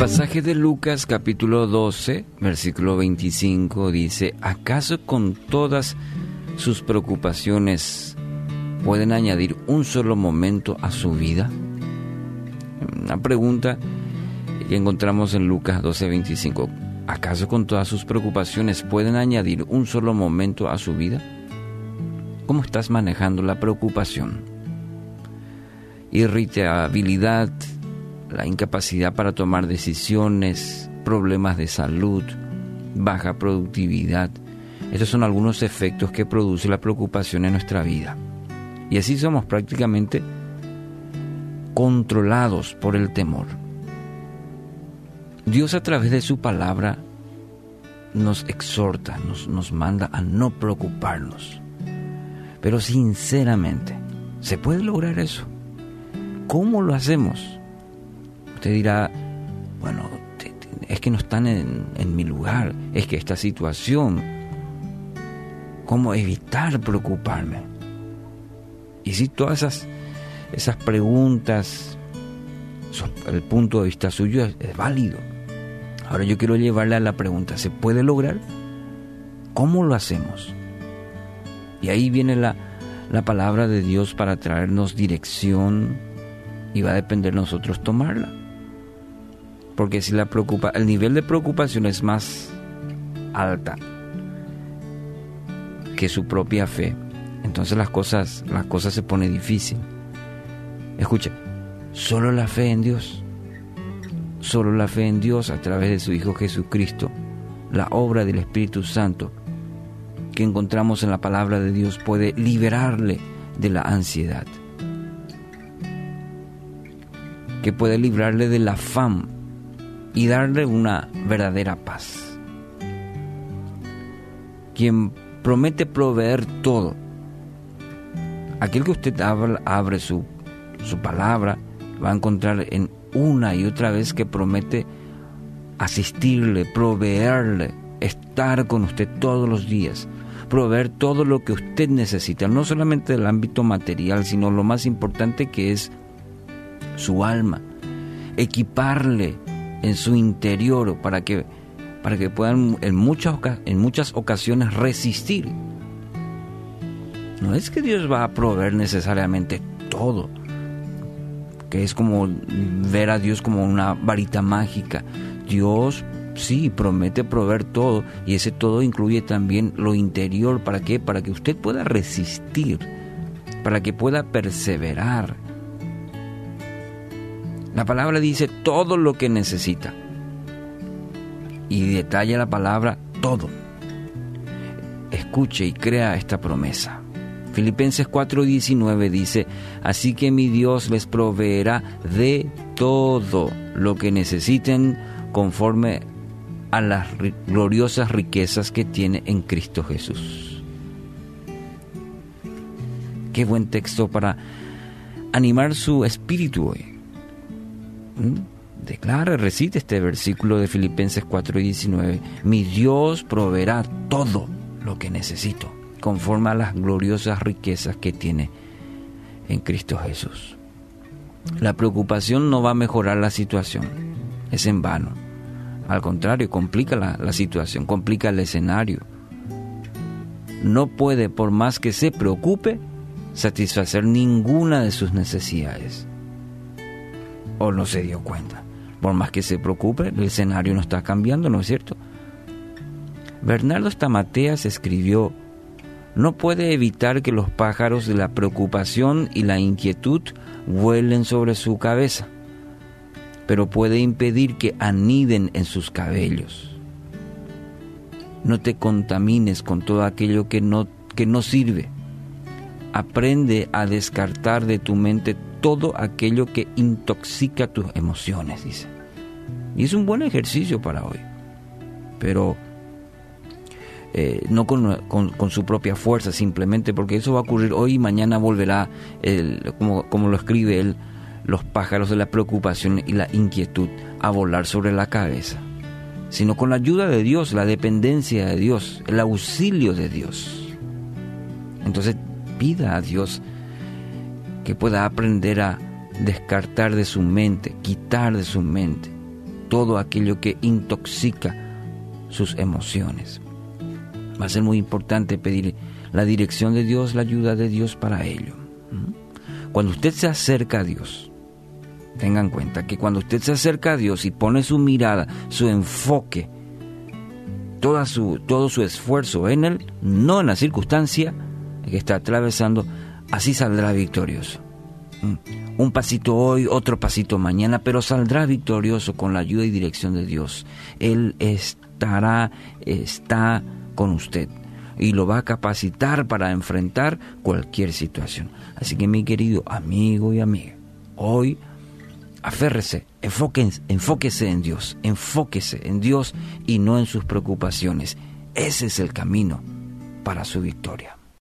Pasaje de Lucas capítulo 12, versículo 25 dice, ¿acaso con todas sus preocupaciones pueden añadir un solo momento a su vida? Una pregunta que encontramos en Lucas 12, 25. ¿Acaso con todas sus preocupaciones pueden añadir un solo momento a su vida? ¿Cómo estás manejando la preocupación? Irritabilidad, la incapacidad para tomar decisiones, problemas de salud, baja productividad. Estos son algunos efectos que produce la preocupación en nuestra vida. Y así somos prácticamente controlados por el temor. Dios a través de su palabra nos exhorta, nos, nos manda a no preocuparnos. Pero sinceramente, ¿se puede lograr eso? ¿Cómo lo hacemos? Usted dirá, bueno, es que no están en, mi lugar, es que esta situación, ¿cómo evitar preocuparme? Y si todas esas, preguntas, el punto de vista suyo es, es válido. Ahora yo quiero llevarle a la pregunta, ¿se puede lograr? ¿Cómo lo hacemos? Y ahí viene la, la palabra de Dios para traernos dirección y va a depender de nosotros tomarla. Porque si la preocupa, el nivel de preocupación es más alta que su propia fe, entonces las cosas, las cosas se pone difícil. Escucha, solo la fe en Dios, solo la fe en Dios a través de su Hijo Jesucristo, la obra del Espíritu Santo que encontramos en la palabra de Dios puede liberarle de la ansiedad, que puede librarle del afán y darle una verdadera paz. Quien promete proveer todo, aquel que usted abre su, su palabra, va a encontrar en una y otra vez que promete asistirle, proveerle, estar con usted todos los días, proveer todo lo que usted necesita, no solamente del ámbito material, sino lo más importante que es su alma, equiparle en su interior para que, para que puedan en muchas, en muchas ocasiones resistir. No es que Dios va a proveer necesariamente todo, que es como ver a Dios como una varita mágica. Dios sí promete proveer todo y ese todo incluye también lo interior. ¿Para qué? Para que usted pueda resistir, para que pueda perseverar la palabra dice todo lo que necesita. Y detalla la palabra todo. Escuche y crea esta promesa. Filipenses 4:19 dice, así que mi Dios les proveerá de todo lo que necesiten conforme a las gloriosas riquezas que tiene en Cristo Jesús. Qué buen texto para animar su espíritu hoy. Declara, recite este versículo de Filipenses 4:19. Mi Dios proveerá todo lo que necesito, conforme a las gloriosas riquezas que tiene en Cristo Jesús. La preocupación no va a mejorar la situación, es en vano. Al contrario, complica la, la situación, complica el escenario. No puede, por más que se preocupe, satisfacer ninguna de sus necesidades o no se dio cuenta. Por más que se preocupe, el escenario no está cambiando, ¿no es cierto? Bernardo Stamateas escribió, no puede evitar que los pájaros de la preocupación y la inquietud vuelen sobre su cabeza, pero puede impedir que aniden en sus cabellos. No te contamines con todo aquello que no, que no sirve. Aprende a descartar de tu mente todo aquello que intoxica tus emociones, dice. Y es un buen ejercicio para hoy. Pero eh, no con, su propia fuerza, simplemente porque eso va a ocurrir hoy y mañana volverá, como, como lo escribe él, los pájaros de la preocupación y la inquietud a volar sobre la cabeza, sino con la ayuda de Dios, la dependencia de Dios, el auxilio de Dios. Entonces pida a Dios que pueda aprender a descartar de su mente, quitar de su mente todo aquello que intoxica sus emociones. Va a ser muy importante pedir la dirección de Dios, la ayuda de Dios para ello. ¿Mm? Cuando usted se acerca a Dios, tengan en cuenta que cuando usted se acerca a Dios y pone su mirada, su enfoque, toda su, todo su esfuerzo en Él, no en la circunstancia que está atravesando, así saldrá victorioso. Mm. Un pasito hoy, otro pasito mañana, pero saldrá victorioso con la ayuda y dirección de Dios. Él estará, está con usted y lo va a capacitar para enfrentar cualquier situación. Así que mi querido amigo y amiga, hoy aférrese, enfóquese, enfóquese en Dios, enfóquese en Dios y no en sus preocupaciones. Ese es el camino para su victoria.